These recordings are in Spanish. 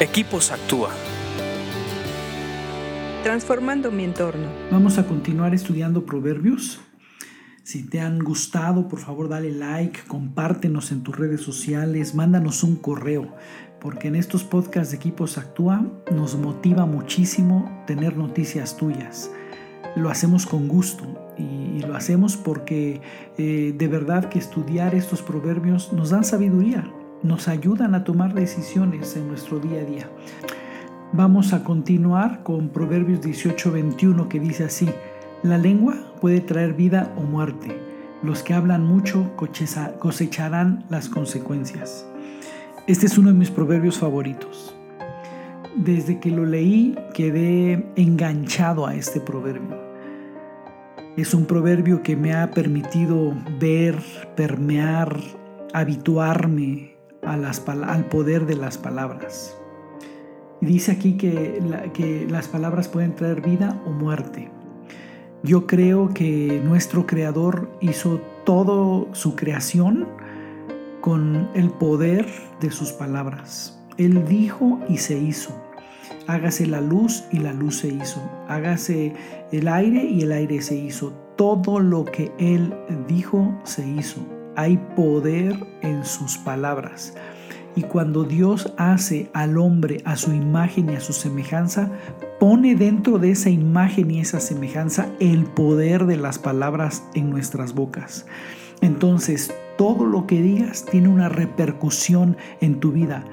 Equipos Actúa. Transformando mi entorno. Vamos a continuar estudiando proverbios. Si te han gustado, por favor dale like, compártenos en tus redes sociales, mándanos un correo, porque en estos podcasts de Equipos Actúa nos motiva muchísimo tener noticias tuyas. Lo hacemos con gusto y, lo hacemos porque eh, de verdad que estudiar estos proverbios nos dan sabiduría, nos ayudan a tomar decisiones en nuestro día a día. Vamos a continuar con Proverbios 18:21 que dice así, la lengua puede traer vida o muerte. Los que hablan mucho cosecharán las consecuencias. Este es uno de mis proverbios favoritos. Desde que lo leí quedé enganchado a este proverbio. Es un proverbio que me ha permitido ver, permear, habituarme al poder de las palabras. dice aquí que, que las palabras pueden traer vida o muerte. Yo creo que nuestro Creador hizo toda su creación con el poder de sus palabras. Él dijo y se hizo. Hágase la luz y la luz se hizo. Hágase el aire y el aire se hizo. Todo lo que Él dijo se hizo. Hay poder en sus palabras. Y cuando Dios hace al hombre a su imagen y a su semejanza, pone dentro de esa imagen y esa semejanza el poder de las palabras en nuestras bocas. Entonces, todo lo que digas tiene una repercusión en tu vida.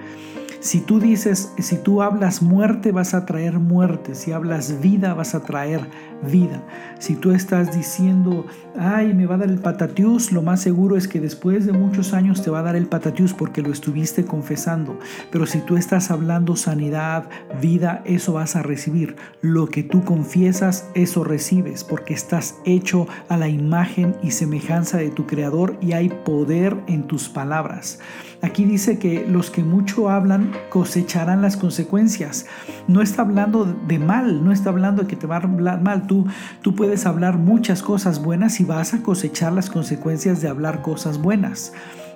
Si tú dices, si tú hablas muerte, vas a traer muerte. Si hablas vida, vas a traer vida. Si tú estás diciendo, ay, me va a dar el patatius, lo más seguro es que después de muchos años te va a dar el patatius porque lo estuviste confesando. Pero si tú estás hablando sanidad, vida, eso vas a recibir. Lo que tú confiesas, eso recibes porque estás hecho a la imagen y semejanza de tu Creador y hay poder en tus palabras. Aquí dice que los que mucho hablan cosecharán las consecuencias. No está hablando de mal, no está hablando de que te va a hablar mal. Tú, tú puedes hablar muchas cosas buenas y vas a cosechar las consecuencias de hablar cosas buenas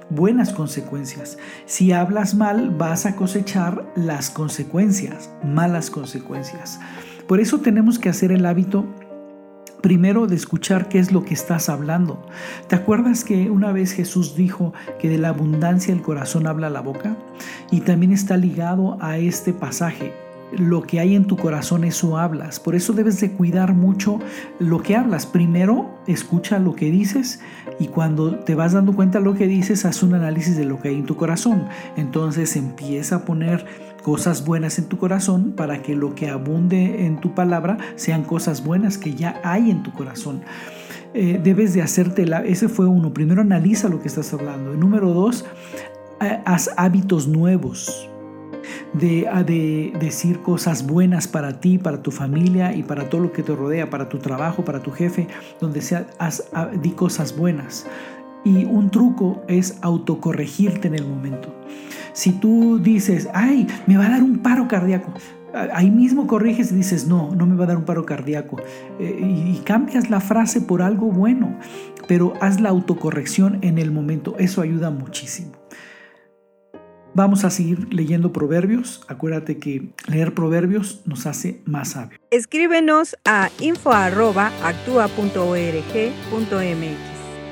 buenas consecuencias. Si hablas mal, vas a cosechar las consecuencias, malas consecuencias. Por eso tenemos que hacer el hábito primero de escuchar qué es lo que estás hablando. ¿Te acuerdas que una vez Jesús dijo que de la abundancia el corazón habla la boca? Y también está ligado a este pasaje. Lo que hay en tu corazón, eso hablas. Por eso debes de cuidar mucho lo que hablas. Primero, escucha lo que dices y cuando te vas dando cuenta de lo que dices, haz un análisis de lo que hay en tu corazón. Entonces empieza a poner cosas buenas en tu corazón para que lo que abunde en tu palabra sean cosas buenas que ya hay en tu corazón. Eh, debes de hacerte, la, ese fue uno, primero analiza lo que estás hablando. Número dos, eh, haz hábitos nuevos. De, de, decir cosas buenas para ti, para tu familia y para todo lo que te rodea, para tu trabajo, para tu jefe, donde sea, haz, di cosas buenas. Y un truco es autocorregirte en el momento. Si tú dices, ay, me va a dar un paro cardíaco, ahí mismo corriges y dices, no, no me va a dar un paro cardíaco. Eh, y cambias la frase por algo bueno, pero haz la autocorrección en el momento. Eso ayuda muchísimo. Vamos a seguir leyendo proverbios. Acuérdate que leer proverbios nos hace más sabios. Escríbenos a info.actua.org.mx.